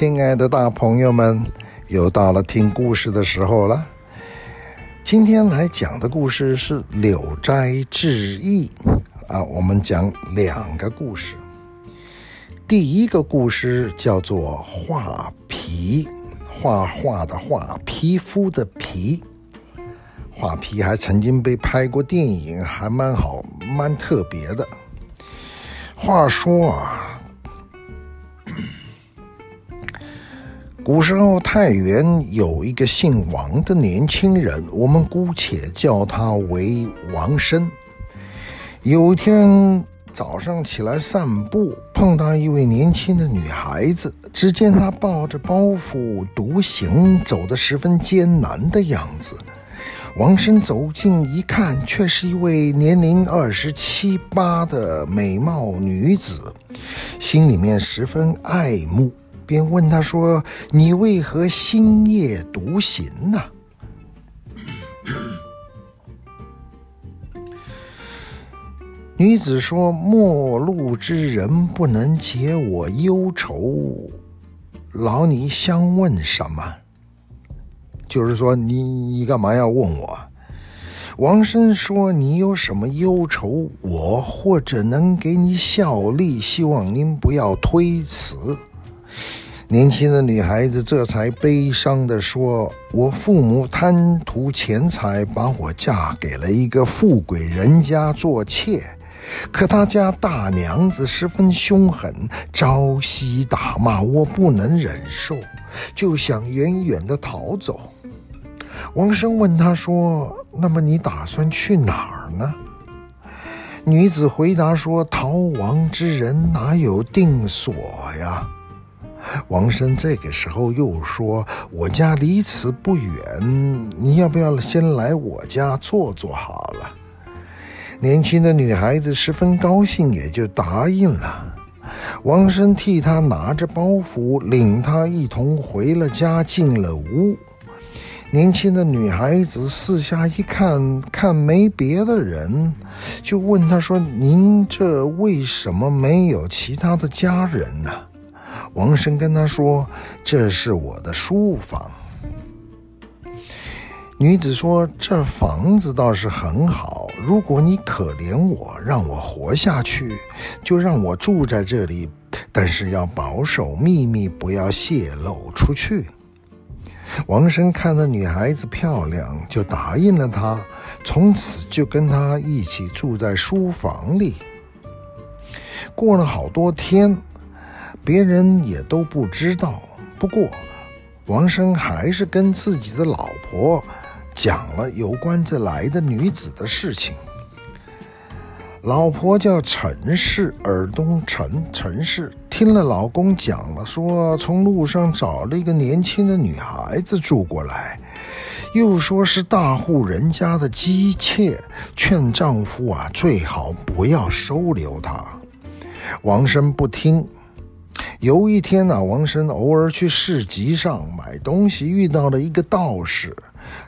亲爱的大朋友们，又到了听故事的时候了。今天来讲的故事是《柳斋志异》啊，我们讲两个故事。第一个故事叫做《画皮》，画画的画，皮肤的皮。画皮还曾经被拍过电影，还蛮好，蛮特别的。话说啊，古时候太原有一个姓王的年轻人，我们姑且叫他为王生。有一天早上起来散步，碰到一位年轻的女孩子，只见她抱着包袱独行，走得十分艰难的样子。王生走近一看，却是一位年龄二十七八的美貌女子，心里面十分爱慕，便问他说：“你为何星夜独行呢？” 女子说：“陌路之人不能解我忧愁，劳你相问什么？”就是说，你你干嘛要问我？王生说：“你有什么忧愁，我或者能给你效力，希望您不要推辞。”年轻的女孩子这才悲伤地说：“我父母贪图钱财，把我嫁给了一个富贵人家做妾，可他家大娘子十分凶狠，朝夕打骂，我不能忍受，就想远远地逃走。”王生问他说：“那么你打算去哪儿呢？”女子回答说：“逃亡之人哪有定所呀？”王生这个时候又说：“我家离此不远，你要不要先来我家坐坐好了？”年轻的女孩子十分高兴，也就答应了。王生替她拿着包袱，领她一同回了家，进了屋。年轻的女孩子四下一看，看没别的人，就问他说：“您这为什么没有其他的家人呢？”王生跟他说：“这是我的书房。”女子说：“这房子倒是很好，如果你可怜我，让我活下去，就让我住在这里，但是要保守秘密，不要泄露出去。”王生看那女孩子漂亮，就答应了她，从此就跟她一起住在书房里。过了好多天，别人也都不知道。不过，王生还是跟自己的老婆讲了有关这来的女子的事情。老婆叫陈氏，耳东陈陈氏。听了老公讲了，说从路上找了一个年轻的女孩子住过来，又说是大户人家的姬妾，劝丈夫啊最好不要收留她。王生不听。有一天呢、啊，王生偶尔去市集上买东西，遇到了一个道士。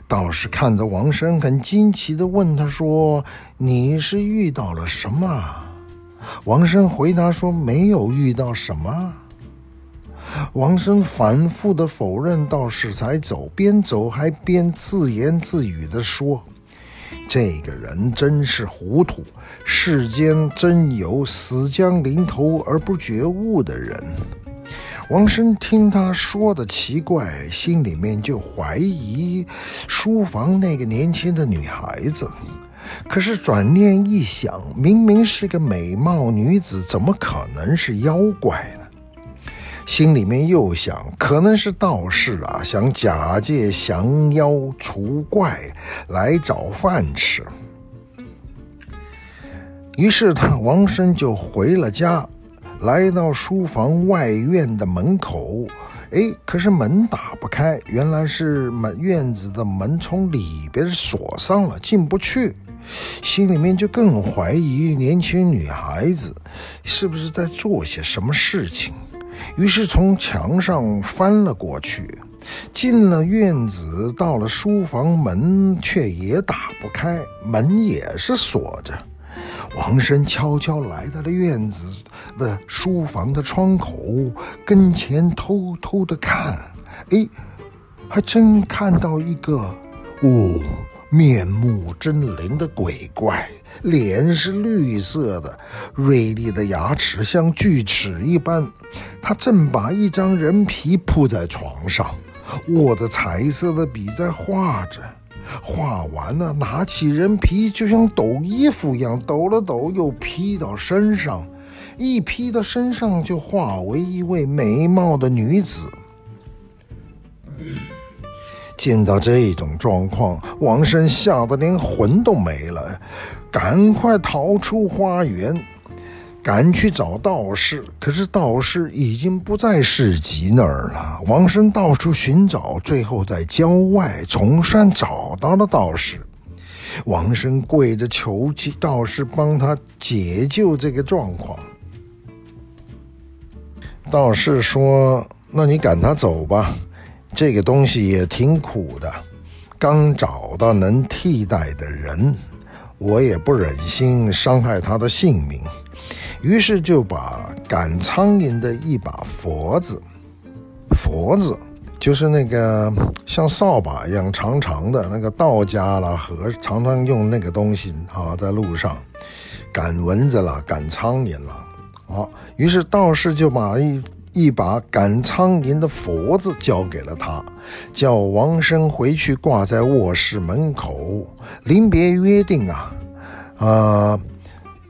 道士看着王生，很惊奇地问他说：“你是遇到了什么？”王生回答说：“没有遇到什么。”王生反复的否认，道士才走，边走还边自言自语的说：“这个人真是糊涂，世间真有死将临头而不觉悟的人。”王生听他说的奇怪，心里面就怀疑书房那个年轻的女孩子。可是转念一想，明明是个美貌女子，怎么可能是妖怪呢？心里面又想，可能是道士啊，想假借降妖除怪来找饭吃。于是他王生就回了家，来到书房外院的门口，哎，可是门打不开，原来是门院子的门从里边锁上了，进不去。心里面就更怀疑年轻女孩子是不是在做些什么事情，于是从墙上翻了过去，进了院子，到了书房门却也打不开，门也是锁着。王生悄悄来到了院子的书房的窗口跟前，偷偷的看，哎，还真看到一个哦，面目狰狞的鬼怪，脸是绿色的，锐利的牙齿像锯齿一般。他正把一张人皮铺在床上，握着彩色的笔在画着。画完了，拿起人皮就像抖衣服一样抖了抖，又披到身上，一披到身上就化为一位美貌的女子。见到这种状况，王生吓得连魂都没了，赶快逃出花园。赶去找道士，可是道士已经不在市集那儿了。王生到处寻找，最后在郊外崇山找到了道士。王生跪着求其道士帮他解救这个状况。道士说：“那你赶他走吧，这个东西也挺苦的，刚找到能替代的人，我也不忍心伤害他的性命。”于是就把赶苍蝇的一把佛子，佛子就是那个像扫把一样长长的那个道家啦和常常用那个东西啊，在路上赶蚊子啦、赶苍蝇啦。啊，于是道士就把一一把赶苍蝇的佛子交给了他，叫王生回去挂在卧室门口，临别约定啊，啊、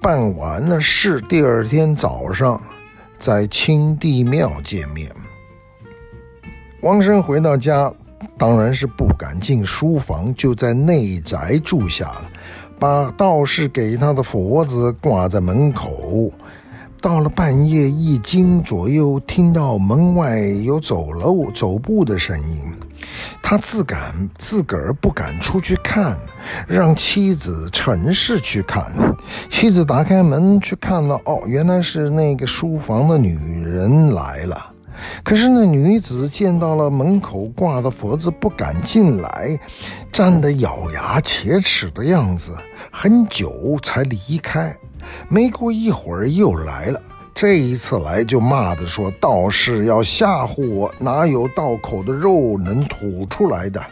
办完了事，第二天早上在清帝庙见面。王生回到家，当然是不敢进书房，就在内宅住下了，把道士给他的佛子挂在门口。到了半夜一更左右，听到门外有走楼走步的声音。他自敢自个儿不敢出去看，让妻子陈氏去看。妻子打开门去看了，哦，原来是那个书房的女人来了。可是那女子见到了门口挂的佛子，不敢进来，站得咬牙切齿的样子，很久才离开。没过一会儿又来了。这一次来就骂的说：“道士要吓唬我，哪有道口的肉能吐出来的？”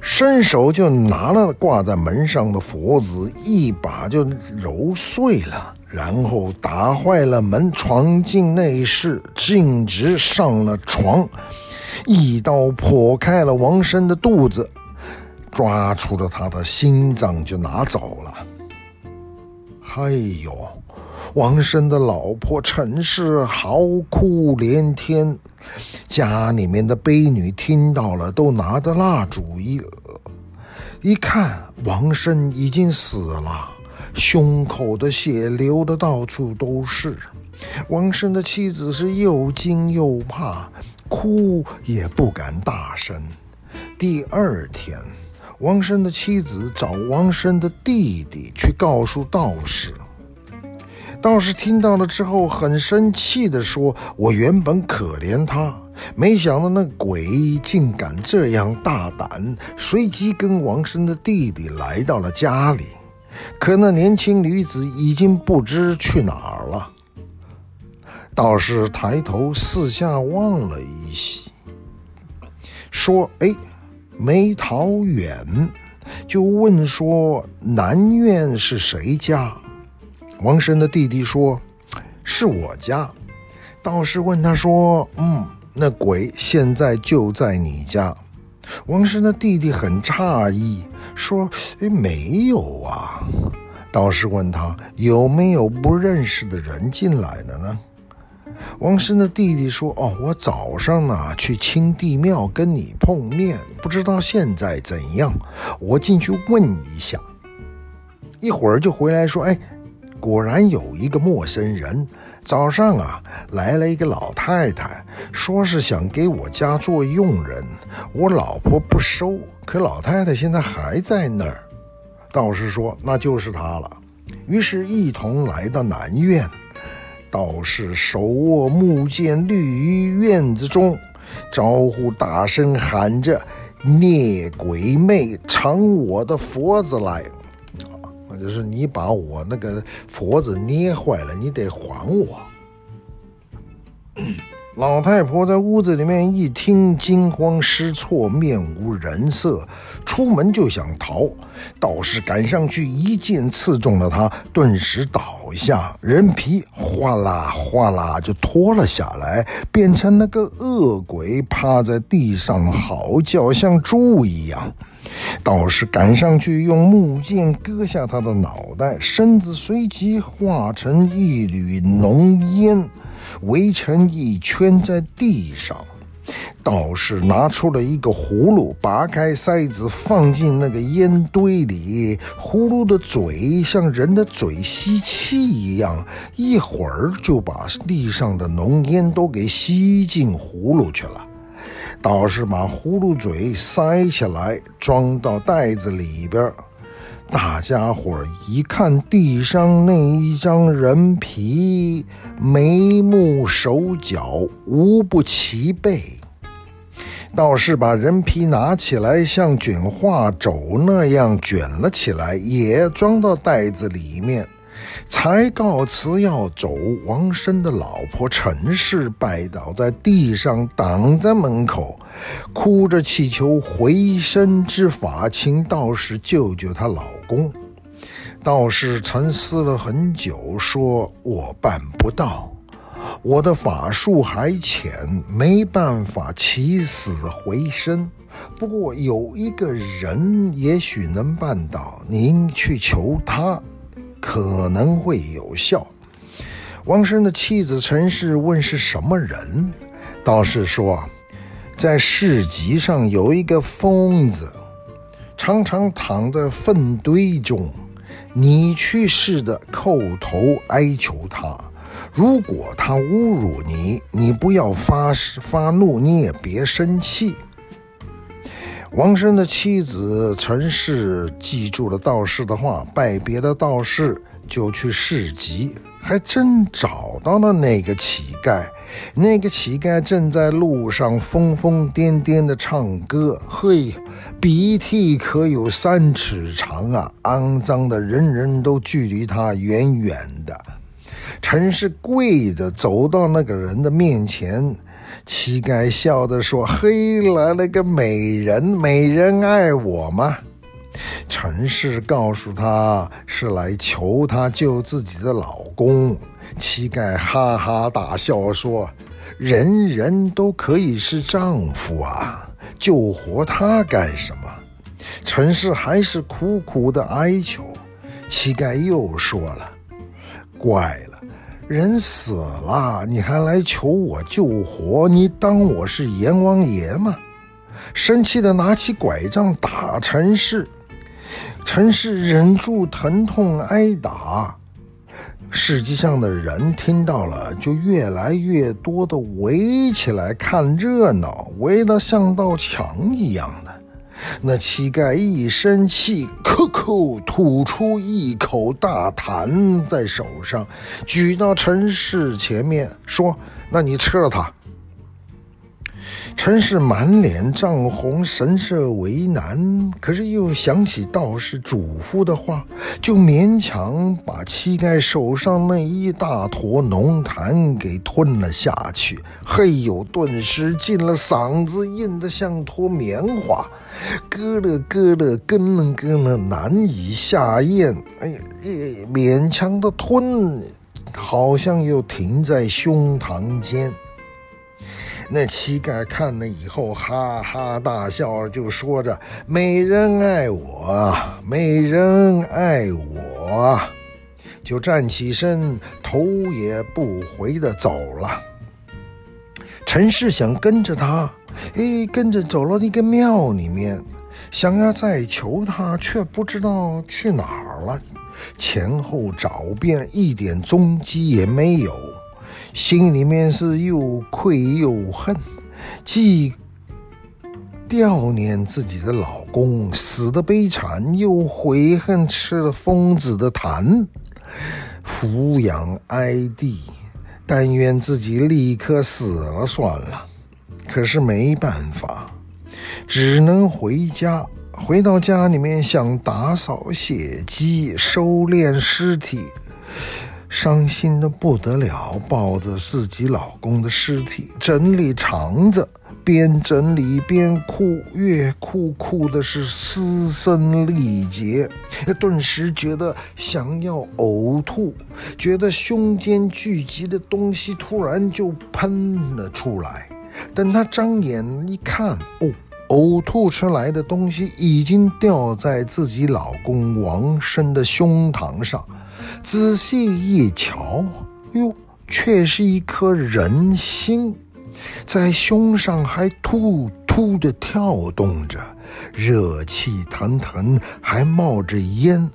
伸手就拿了挂在门上的佛子，一把就揉碎了，然后打坏了门，闯进内室，径直上了床，一刀剖开了王生的肚子，抓出了他的心脏就拿走了。哎呦！王生的老婆陈氏嚎哭连天，家里面的婢女听到了，都拿着蜡烛一一看，王生已经死了，胸口的血流的到处都是。王生的妻子是又惊又怕，哭也不敢大声。第二天，王生的妻子找王生的弟弟去告诉道士。道士听到了之后，很生气地说：“我原本可怜他，没想到那鬼竟敢这样大胆。”随即跟王生的弟弟来到了家里，可那年轻女子已经不知去哪儿了。道士抬头四下望了一些，说：“哎，没逃远。”就问说：“南院是谁家？”王生的弟弟说：“是我家。”道士问他说：“嗯，那鬼现在就在你家？”王生的弟弟很诧异，说：“诶，没有啊。”道士问他：“有没有不认识的人进来的呢？”王生的弟弟说：“哦，我早上呢去清帝庙跟你碰面，不知道现在怎样，我进去问一下。一会儿就回来说：‘哎。’”果然有一个陌生人，早上啊来了一个老太太，说是想给我家做佣人，我老婆不收，可老太太现在还在那儿。道士说那就是她了，于是一同来到南院。道士手握木剑立于院子中，招呼大声喊着：“孽鬼妹，尝我的佛子来！”那就是你把我那个佛子捏坏了，你得还我。老太婆在屋子里面一听，惊慌失措，面无人色，出门就想逃。道士赶上去，一剑刺中了她，顿时倒下，人皮哗啦哗啦就脱了下来，变成那个恶鬼，趴在地上嚎叫，像猪一样。道士赶上去，用木剑割下他的脑袋，身子随即化成一缕浓烟。围成一圈在地上，道士拿出了一个葫芦，拔开塞子放进那个烟堆里。葫芦的嘴像人的嘴吸气一样，一会儿就把地上的浓烟都给吸进葫芦去了。道士把葫芦嘴塞起来，装到袋子里边。大家伙一看地上那一张人皮，眉目手脚无不齐备。道士把人皮拿起来，像卷画轴那样卷了起来，也装到袋子里面。才告辞要走，王生的老婆陈氏拜倒在地上，挡在门口，哭着祈求回身之法，请道士救救她老公。道士沉思了很久，说：“我办不到，我的法术还浅，没办法起死回生。不过有一个人也许能办到，您去求他。”可能会有效。王生的妻子陈氏问是什么人，道士说，在市集上有一个疯子，常常躺在粪堆中。你去试着叩头哀求他，如果他侮辱你，你不要发发怒，你也别生气。王生的妻子陈氏记住了道士的话，拜别了道士，就去市集，还真找到了那个乞丐。那个乞丐正在路上疯疯癫癫地唱歌，嘿，鼻涕可有三尺长啊！肮脏的，人人都距离他远远的。陈氏跪着走到那个人的面前。乞丐笑着说：“嘿，来了个美人，美人爱我吗？”陈氏告诉他是来求他救自己的老公。乞丐哈哈大笑说：“人人都可以是丈夫啊，救活他干什么？”陈氏还是苦苦的哀求。乞丐又说了：“怪。”人死了，你还来求我救活？你当我是阎王爷吗？生气的拿起拐杖打陈氏，陈氏忍住疼痛挨打。市集上的人听到了，就越来越多的围起来看热闹，围得像道墙一样的。那乞丐一生气，咳咳吐出一口大痰在手上，举到陈氏前面，说：“那你吃了它。”陈氏满脸涨红，神色为难，可是又想起道士嘱咐的话，就勉强把乞丐手上那一大坨浓痰给吞了下去。嘿呦，顿时进了嗓子，硬得像坨棉花，咯了咯了，咯了咯了，难以下咽。哎呀，勉强的吞，好像又停在胸膛间。那乞丐看了以后，哈哈大笑，就说着：“美人爱我，美人爱我。”就站起身，头也不回的走了。陈氏想跟着他，哎，跟着走了那个庙里面，想要再求他，却不知道去哪儿了。前后找遍，一点踪迹也没有。心里面是又愧又恨，既悼念自己的老公死的悲惨，又悔恨吃了疯子的痰，俯仰哀帝，但愿自己立刻死了算了。可是没办法，只能回家。回到家里面想打扫血迹、收敛尸体，伤心的不得了，抱着自己老公的尸体整理肠子。边整理边哭，越哭哭的是嘶声力竭，顿时觉得想要呕吐，觉得胸间聚集的东西突然就喷了出来。等他张眼一看，哦，呕吐出来的东西已经掉在自己老公王生的胸膛上，仔细一瞧，哟，却是一颗人心。在胸上还突突地跳动着，热气腾腾，还冒着烟。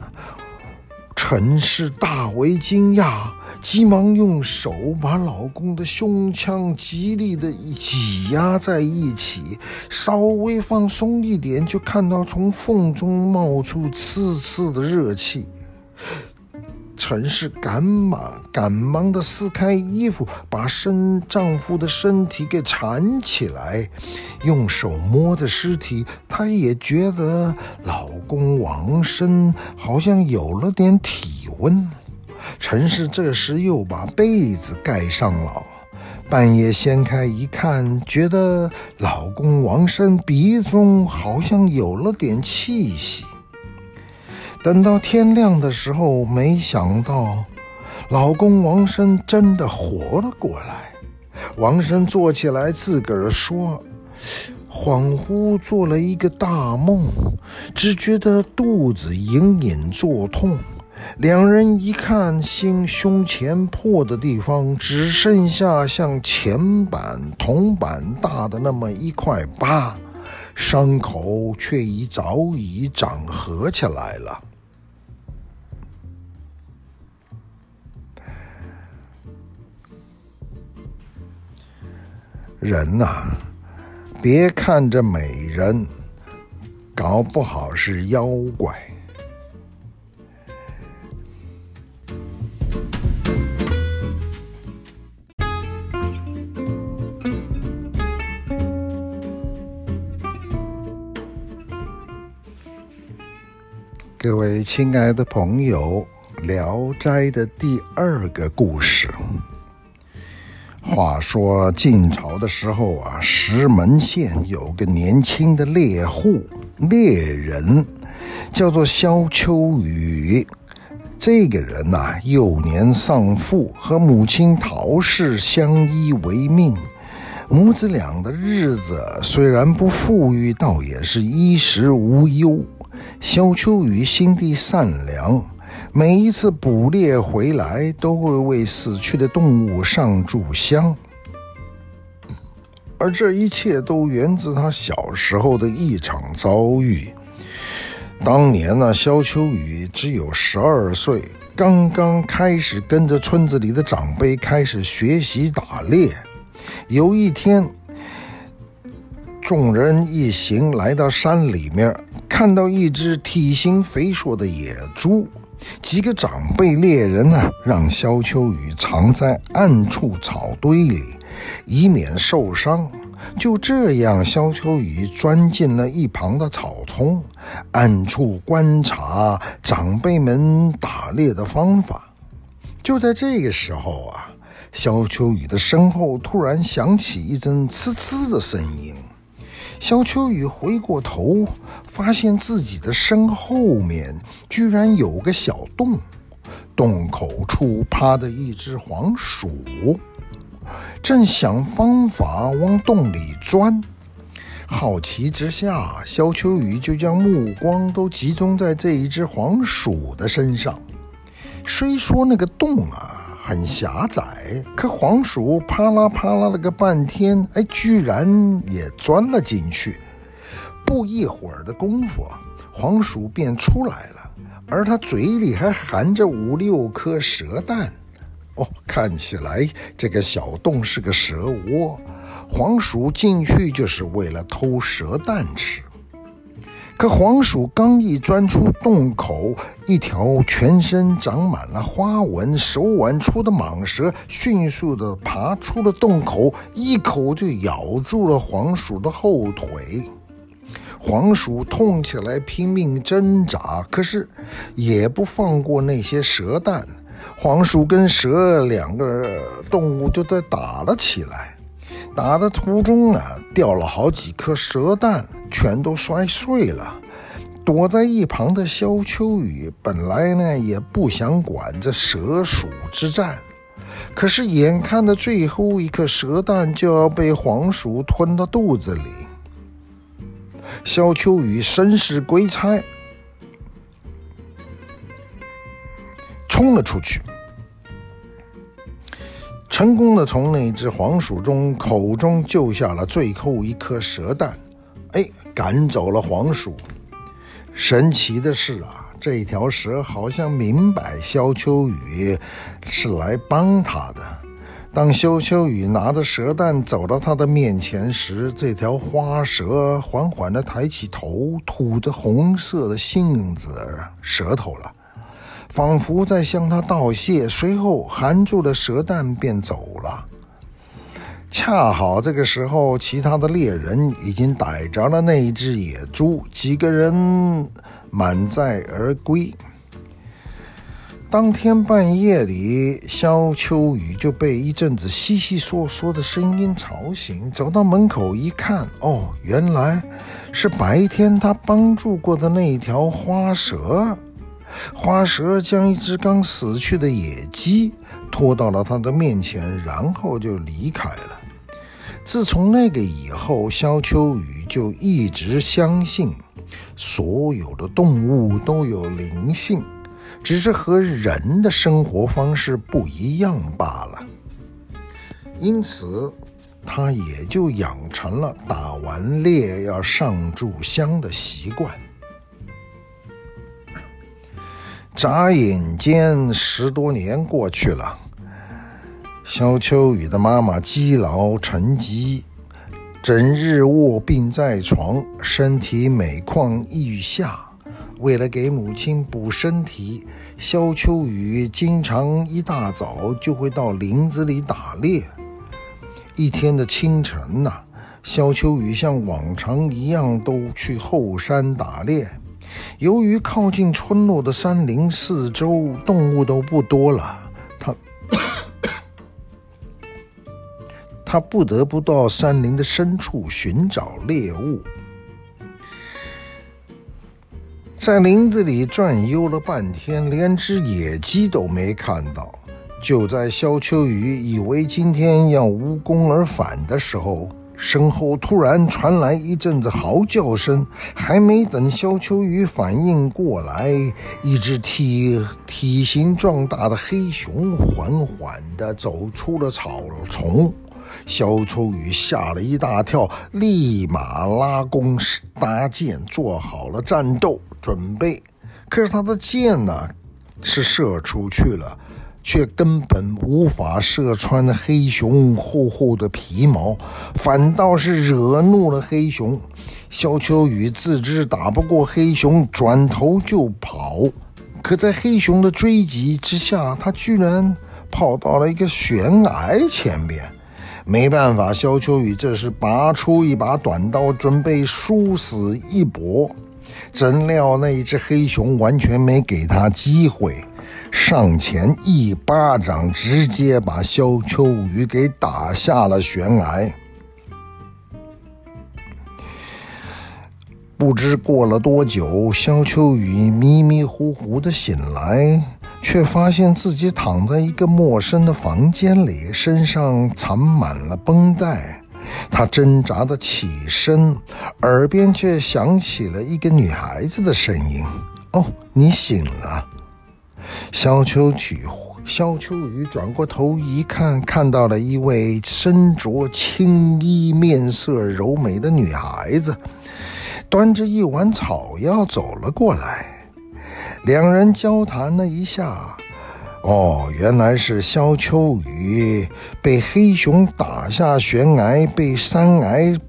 陈氏大为惊讶，急忙用手把老公的胸腔极力地挤压在一起，稍微放松一点，就看到从缝中冒出刺刺的热气。陈氏赶忙赶忙地撕开衣服，把身丈夫的身体给缠起来，用手摸着尸体，她也觉得老公王生好像有了点体温。陈氏这时又把被子盖上了，半夜掀开一看，觉得老公王生鼻中好像有了点气息。等到天亮的时候，没想到老公王生真的活了过来。王生坐起来，自个儿说：“恍惚做了一个大梦，只觉得肚子隐隐作痛。两人一看，心胸前破的地方只剩下像钱板、铜板大的那么一块疤，伤口却已早已长合起来了。”人呐，别看着美人，搞不好是妖怪。各位亲爱的朋友，《聊斋》的第二个故事。话说晋朝的时候啊，石门县有个年轻的猎户猎人，叫做萧秋雨。这个人呐、幼年丧父，和母亲陶氏相依为命。母子俩的日子虽然不富裕，倒也是衣食无忧。萧秋雨心地善良。每一次捕猎回来，都会为死去的动物上炷香，而这一切都源自他小时候的一场遭遇。当年呢，萧秋雨只有十二岁，刚刚开始跟着村子里的长辈开始学习打猎。有一天，众人一行来到山里面，看到一只体型肥硕的野猪。几个长辈猎人呢，让萧秋雨藏在暗处草堆里，以免受伤。就这样，萧秋雨钻进了一旁的草丛，暗处观察长辈们打猎的方法。就在这个时候啊，萧秋雨的身后突然响起一阵呲呲的声音。萧秋雨回过头，发现自己的身后面居然有个小洞，洞口处趴着一只黄鼠，正想方法往洞里钻。好奇之下，萧秋雨就将目光都集中在这一只黄鼠的身上。虽说那个洞啊，很狭窄，可黄鼠啪啦啪啦了个半天，哎，居然也钻了进去。不一会儿的功夫，黄鼠便出来了，而它嘴里还含着五六颗蛇蛋。哦，看起来这个小洞是个蛇窝，黄鼠进去就是为了偷蛇蛋吃。可黄鼠刚一钻出洞口，一条全身长满了花纹、手腕粗的蟒蛇迅速地爬出了洞口，一口就咬住了黄鼠的后腿。黄鼠痛起来拼命挣扎，可是也不放过那些蛇蛋。黄鼠跟蛇两个动物就在打了起来，打的途中呢，掉了好几颗蛇蛋，全都摔碎了。躲在一旁的萧秋雨本来呢也不想管这蛇鼠之战，可是眼看着最后一颗蛇蛋就要被黄鼠吞到肚子里，萧秋雨身使鬼差，冲了出去。成功的从那只黄鼠中口中救下了最后一颗蛇蛋，哎，赶走了黄鼠。神奇的是啊，这条蛇好像明白萧秋雨是来帮他的。当萧秋雨拿着蛇蛋走到他的面前时，这条花蛇缓缓地抬起头，吐着红色的信子舌头了。仿佛在向他道谢，随后含住了蛇蛋便走了。恰好这个时候，其他的猎人已经逮着了那一只野猪，几个人满载而归。当天半夜里，萧秋雨就被一阵子窸窸窣窣的声音吵醒，走到门口一看，哦，原来是白天他帮助过的那条花蛇。花蛇将一只刚死去的野鸡拖到了他的面前，然后就离开了。自从那个以后，萧秋雨就一直相信，所有的动物都有灵性，只是和人的生活方式不一样罢了。因此，他也就养成了打完猎要上炷香的习惯。眨眼间，十多年过去了。萧秋雨的妈妈积劳成疾，整日卧病在床，身体每况愈下。为了给母亲补身体，萧秋雨经常一大早就会到林子里打猎。一天的清晨呐，萧秋雨像往常一样都去后山打猎。由于靠近村落的山林四周动物都不多了，他他不得不到山林的深处寻找猎物。在林子里转悠了半天，连只野鸡都没看到。就在萧秋雨以为今天要无功而返的时候，身后突然传来一阵子嚎叫声，还没等萧秋雨反应过来，一只体体型壮大的黑熊缓缓地走出了草丛。萧秋雨吓了一大跳，立马拉弓搭箭，做好了战斗准备。可是他的箭呢，是射出去了。却根本无法射穿黑熊厚厚的皮毛，反倒是惹怒了黑熊。萧秋雨自知打不过黑熊，转头就跑。可在黑熊的追击之下，他居然跑到了一个悬崖前面。没办法，萧秋雨这时拔出一把短刀，准备殊死一搏。怎料那一只黑熊完全没给他机会。上前一巴掌，直接把萧秋雨给打下了悬崖。不知过了多久，萧秋雨迷迷糊糊的醒来，却发现自己躺在一个陌生的房间里，身上缠满了绷带。他挣扎的起身，耳边却响起了一个女孩子的声音：“哦，你醒了。”萧秋雨，萧秋雨转过头一看，看到了一位身着青衣、面色柔美的女孩子，端着一碗草药走了过来。两人交谈了一下，哦，原来是萧秋雨被黑熊打下悬崖，被山崖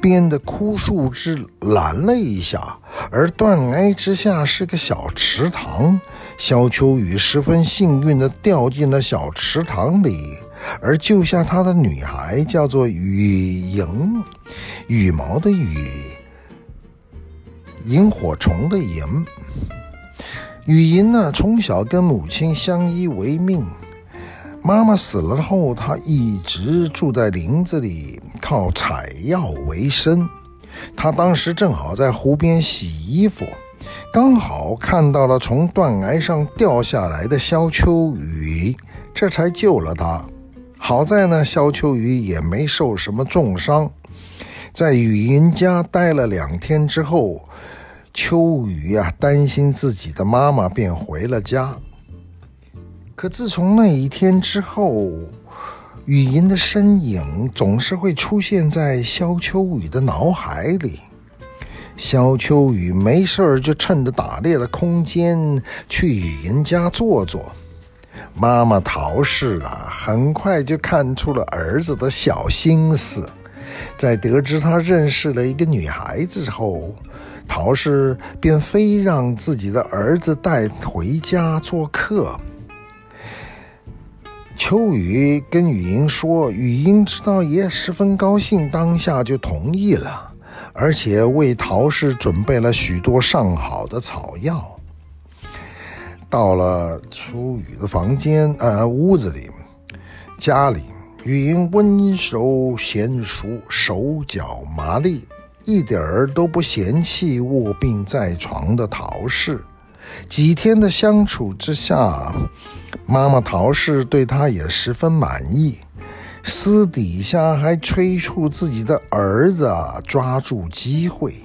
边的枯树枝拦了一下，而断崖之下是个小池塘。萧秋雨十分幸运地掉进了小池塘里，而救下他的女孩叫做雨莹，羽毛的羽，萤火虫的萤。雨莹呢，从小跟母亲相依为命。妈妈死了后，她一直住在林子里，靠采药为生。她当时正好在湖边洗衣服，刚好看到了从断崖上掉下来的萧秋雨，这才救了她。好在呢，萧秋雨也没受什么重伤。在雨莹家待了两天之后，秋雨呀、啊，担心自己的妈妈，便回了家。可自从那一天之后，雨莹的身影总是会出现在萧秋雨的脑海里。萧秋雨没事儿就趁着打猎的空间去雨莹家坐坐。妈妈陶氏啊，很快就看出了儿子的小心思。在得知他认识了一个女孩子后，陶氏便非让自己的儿子带回家做客。秋雨跟雨英说，雨英知道爷十分高兴，当下就同意了，而且为陶氏准备了许多上好的草药。到了秋雨的房间，呃，屋子里，家里，雨英温柔娴熟，手脚麻利，一点儿都不嫌弃卧病在床的陶氏。几天的相处之下，妈妈陶氏对他也十分满意，私底下还催促自己的儿子抓住机会。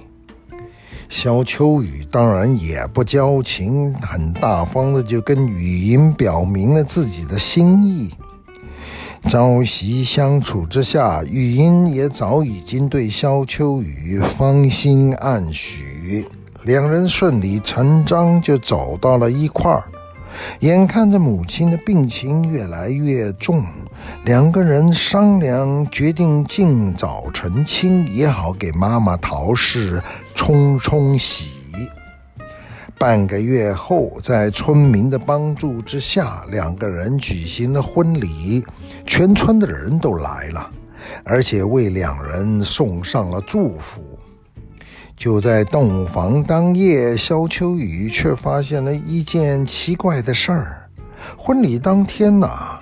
萧秋雨当然也不矫情，很大方的就跟雨音表明了自己的心意。朝夕相处之下，雨音也早已经对萧秋雨芳心暗许。两人顺理成章就走到了一块儿，眼看着母亲的病情越来越重，两个人商量决定尽早成亲，也好给妈妈陶氏冲冲喜。半个月后，在村民的帮助之下，两个人举行了婚礼，全村的人都来了，而且为两人送上了祝福。就在洞房当夜，萧秋雨却发现了一件奇怪的事儿。婚礼当天呐，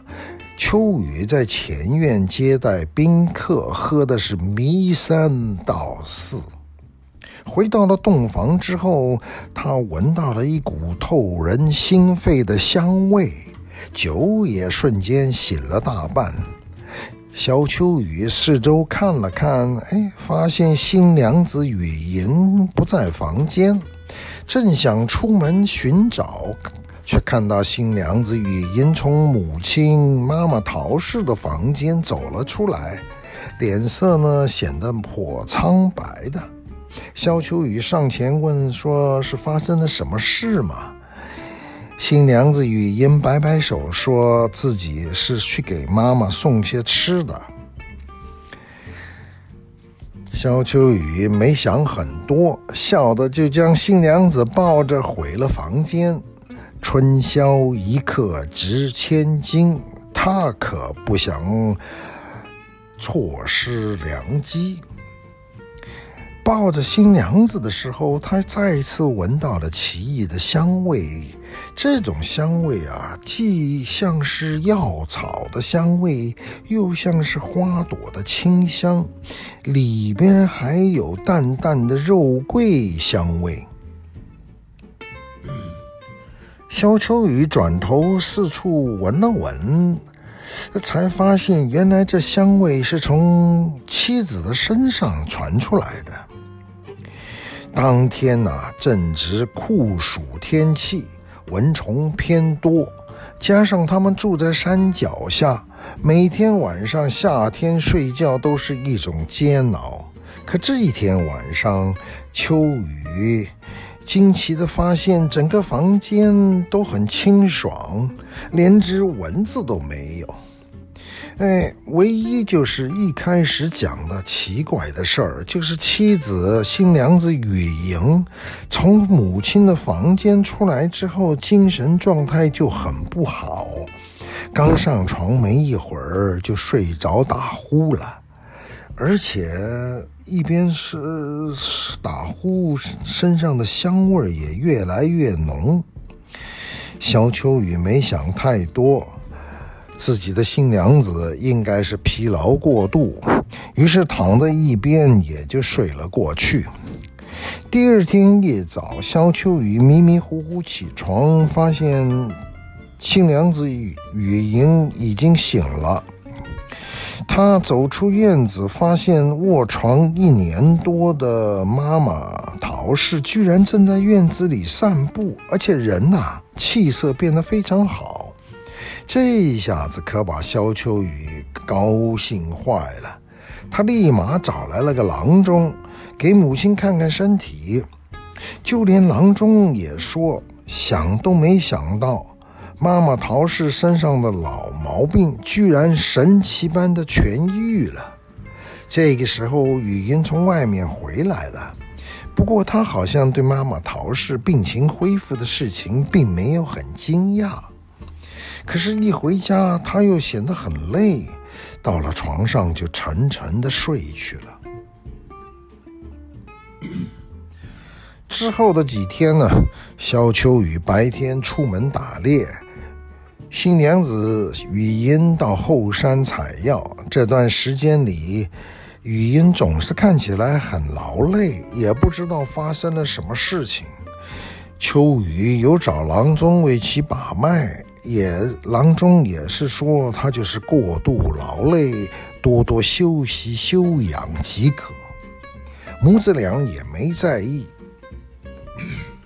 秋雨在前院接待宾客，喝的是迷三道四。回到了洞房之后，他闻到了一股透人心肺的香味，酒也瞬间醒了大半。萧秋雨四周看了看，哎，发现新娘子雨莹不在房间，正想出门寻找，却看到新娘子雨莹从母亲妈妈陶氏的房间走了出来，脸色呢显得颇苍白的。萧秋雨上前问说：“是发生了什么事吗？”新娘子语音摆摆手，说自己是去给妈妈送些吃的。萧秋雨没想很多，笑的就将新娘子抱着回了房间。春宵一刻值千金，他可不想错失良机。抱着新娘子的时候，他再次闻到了奇异的香味。这种香味啊，既像是药草的香味，又像是花朵的清香，里边还有淡淡的肉桂香味。萧秋雨转头四处闻了闻，才发现原来这香味是从妻子的身上传出来的。当天呐、正值酷暑天气，蚊虫偏多，加上他们住在山脚下，每天晚上夏天睡觉都是一种煎熬。可这一天晚上，秋雨惊奇地发现整个房间都很清爽，连只蚊子都没有。哎，唯一就是一开始讲的奇怪的事儿，就是妻子新娘子雨莹从母亲的房间出来之后，精神状态就很不好，刚上床没一会儿就睡着打呼了。而且一边是打呼，身上的香味也越来越浓。萧秋雨没想太多，自己的新娘子应该是疲劳过度，于是躺在一边也就睡了过去。第二天一早，萧秋雨迷迷糊糊起床，发现新娘子雨莹已经醒了。他走出院子，发现卧床一年多的妈妈陶氏居然正在院子里散步，而且人呐、气色变得非常好。这一下子可把萧秋雨高兴坏了，他立马找来了个郎中，给母亲看看身体。就连郎中也说，想都没想到。妈妈陶氏身上的老毛病居然神奇般的痊愈了。这个时候，雨音从外面回来了，不过她好像对妈妈陶氏病情恢复的事情并没有很惊讶。可是，一回家，她又显得很累，到了床上就沉沉的睡去了。之后的几天呢，萧秋雨白天出门打猎。新娘子雨音到后山采药，这段时间里，雨音总是看起来很劳累，也不知道发生了什么事情。秋雨有找郎中为其把脉，也郎中也是说他就是过度劳累，多多休息休养即可。母子俩也没在意。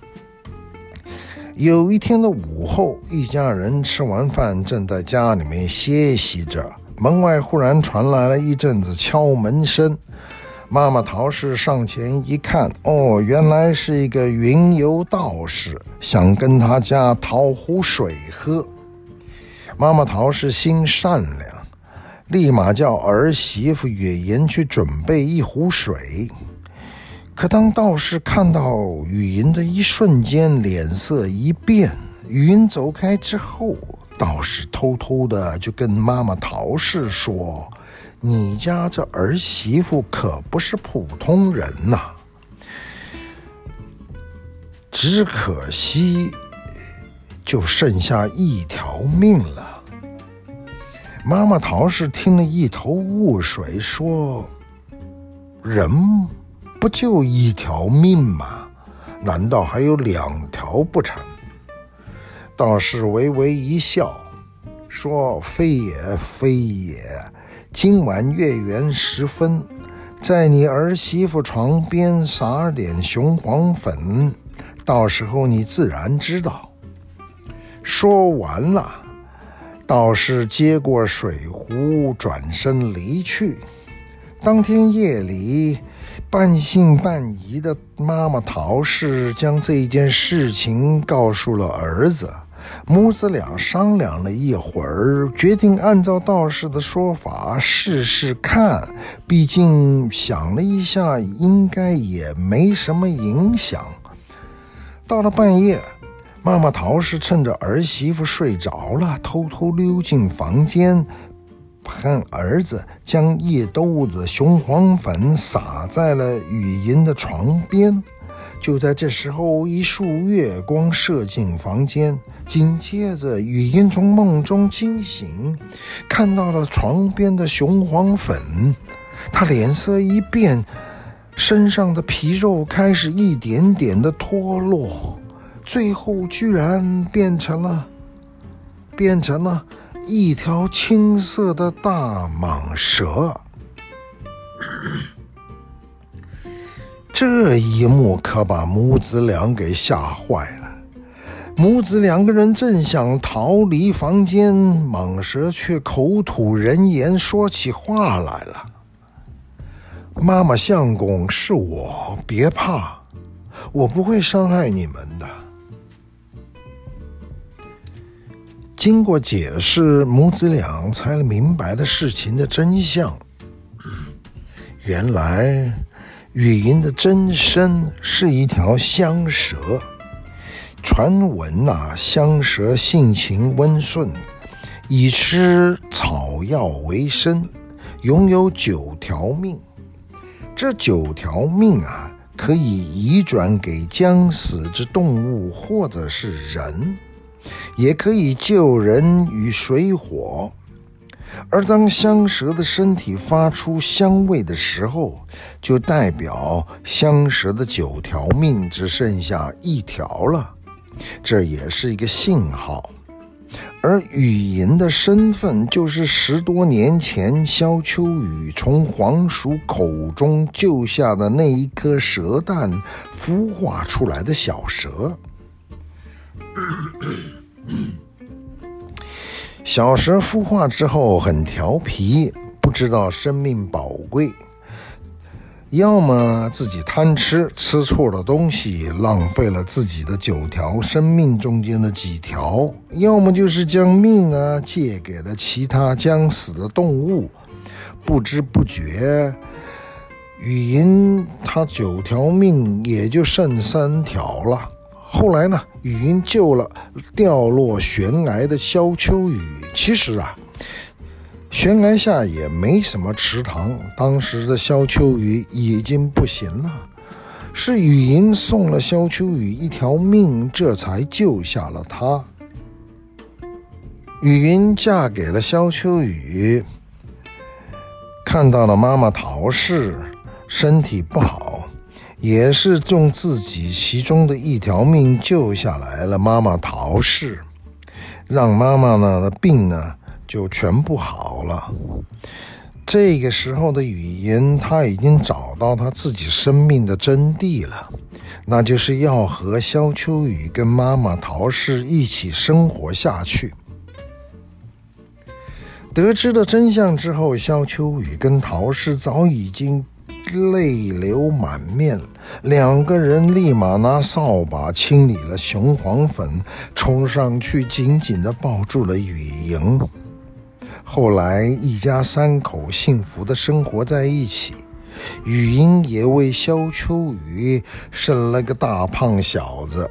有一天的午后，一家人吃完饭，正在家里面歇息着。门外忽然传来了一阵子敲门声。妈妈陶氏上前一看，哦，原来是一个云游道士，想跟他家讨壶水喝。妈妈陶氏心善良，立马叫儿媳妇月银去准备一壶水。可当道士看到雨音的一瞬间，脸色一变。雨音走开之后，道士偷偷的就跟妈妈陶氏说：“你家这儿媳妇可不是普通人呐，只可惜就剩下一条命了。”妈妈陶氏听了一头雾水，说：“人。”不就一条命吗？难道还有两条不成？道士微微一笑，说：“非也，非也。今晚月圆时分，在你儿媳妇床边撒点雄黄粉，到时候你自然知道。”说完了，道士接过水壶，转身离去。当天夜里。半信半疑的妈妈陶氏将这件事情告诉了儿子，母子俩商量了一会儿，决定按照道士的说法试试看。毕竟想了一下，应该也没什么影响。到了半夜，妈妈陶氏趁着儿媳妇睡着了，偷偷溜进房间。看儿子将一兜子雄黄粉撒在了雨银的床边，就在这时候，一束月光射进房间，紧接着雨音从梦中惊醒，看到了床边的雄黄粉，他脸色一变，身上的皮肉开始一点点的脱落，最后居然变成了，变成了。一条青色的大蟒蛇，这一幕可把母子俩给吓坏。母子两个人正想逃离房间，蟒蛇却口吐人言，说起话来了：“妈妈相公，是我，别怕，我不会伤害你们的。”经过解释，母子俩才明白了事情的真相。原来，雨音的真身是一条香蛇。传闻呐、香蛇性情温顺，以吃草药为生。拥有九条命。这九条命啊，可以移转给将死之动物或者是人，也可以救人于水火。而当香蛇的身体发出香味的时候，就代表香蛇的九条命只剩下一条了，这也是一个信号。而雨吟的身份，就是十多年前萧秋雨从黄鼠口中救下的那一颗蛇蛋孵化出来的小蛇。小蛇孵化之后很调皮，不知道生命宝贵。要么自己贪吃，吃错了东西，浪费了自己的九条生命中间的几条；要么就是将命啊借给了其他将死的动物，不知不觉，语音他九条命也就剩三条了。后来呢，语音救了掉落悬崖的萧秋雨。其实啊。悬崖下也没什么池塘，当时的萧秋雨已经不行了，是雨云送了萧秋雨一条命，这才救下了他。雨云嫁给了萧秋雨，看到了妈妈陶氏身体不好，也是用自己其中的一条命救下来了妈妈陶氏，让妈妈呢的病呢。就全部好了。这个时候的雨吟，他已经找到他自己生命的真谛了，那就是要和萧秋雨跟妈妈陶氏一起生活下去。得知了真相之后，萧秋雨跟陶氏早已经泪流满面，两个人立马拿扫把清理了雄黄粉，冲上去紧紧地抱住了雨莹。后来，一家三口幸福的生活在一起。雨音也为萧秋雨生了个大胖小子。